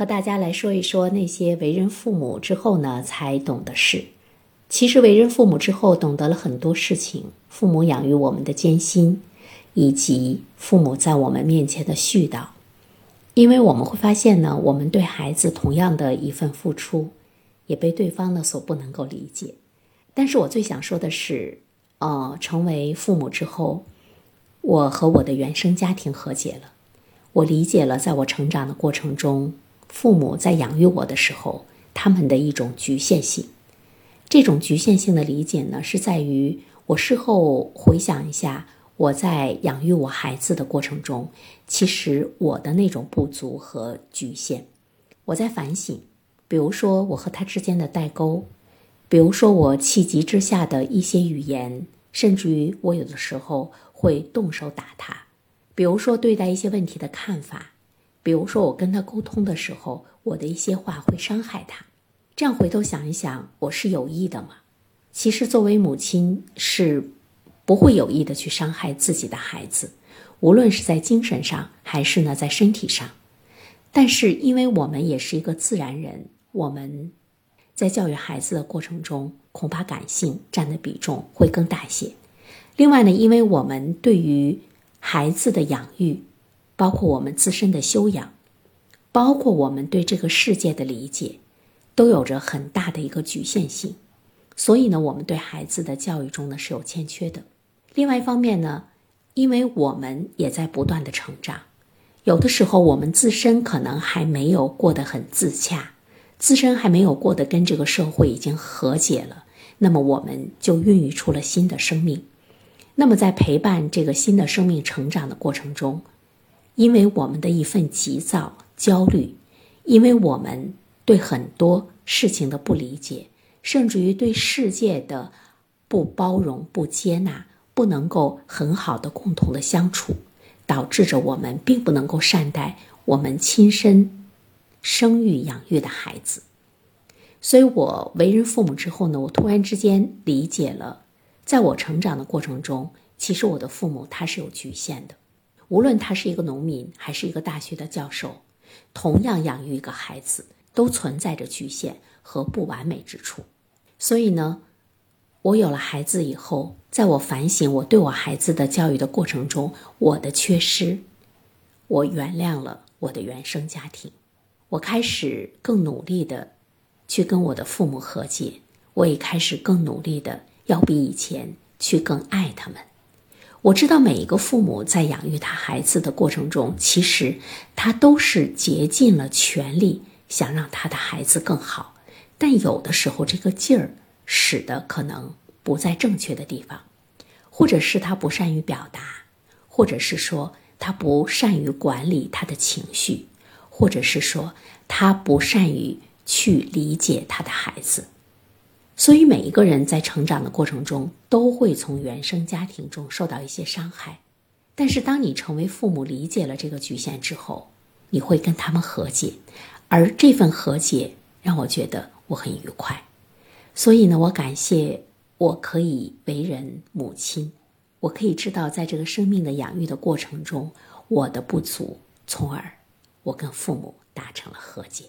和大家来说一说那些为人父母之后呢才懂的事。其实为人父母之后，懂得了很多事情：父母养育我们的艰辛，以及父母在我们面前的絮叨。因为我们会发现呢，我们对孩子同样的一份付出，也被对方呢所不能够理解。但是我最想说的是，呃，成为父母之后，我和我的原生家庭和解了，我理解了在我成长的过程中。父母在养育我的时候，他们的一种局限性，这种局限性的理解呢，是在于我事后回想一下，我在养育我孩子的过程中，其实我的那种不足和局限，我在反省，比如说我和他之间的代沟，比如说我气急之下的一些语言，甚至于我有的时候会动手打他，比如说对待一些问题的看法。比如说，我跟他沟通的时候，我的一些话会伤害他。这样回头想一想，我是有意的吗？其实，作为母亲是不会有意的去伤害自己的孩子，无论是在精神上还是呢在身体上。但是，因为我们也是一个自然人，我们在教育孩子的过程中，恐怕感性占的比重会更大些。另外呢，因为我们对于孩子的养育。包括我们自身的修养，包括我们对这个世界的理解，都有着很大的一个局限性。所以呢，我们对孩子的教育中呢是有欠缺的。另外一方面呢，因为我们也在不断的成长，有的时候我们自身可能还没有过得很自洽，自身还没有过得跟这个社会已经和解了，那么我们就孕育出了新的生命。那么在陪伴这个新的生命成长的过程中，因为我们的一份急躁、焦虑，因为我们对很多事情的不理解，甚至于对世界的不包容、不接纳，不能够很好的共同的相处，导致着我们并不能够善待我们亲身生育养育的孩子。所以，我为人父母之后呢，我突然之间理解了，在我成长的过程中，其实我的父母他是有局限的。无论他是一个农民还是一个大学的教授，同样养育一个孩子都存在着局限和不完美之处。所以呢，我有了孩子以后，在我反省我对我孩子的教育的过程中，我的缺失，我原谅了我的原生家庭，我开始更努力的去跟我的父母和解，我也开始更努力的要比以前去更爱他们。我知道每一个父母在养育他孩子的过程中，其实他都是竭尽了全力想让他的孩子更好，但有的时候这个劲儿使得可能不在正确的地方，或者是他不善于表达，或者是说他不善于管理他的情绪，或者是说他不善于去理解他的孩子。所以，每一个人在成长的过程中，都会从原生家庭中受到一些伤害。但是，当你成为父母，理解了这个局限之后，你会跟他们和解，而这份和解让我觉得我很愉快。所以呢，我感谢我可以为人母亲，我可以知道在这个生命的养育的过程中我的不足，从而我跟父母达成了和解。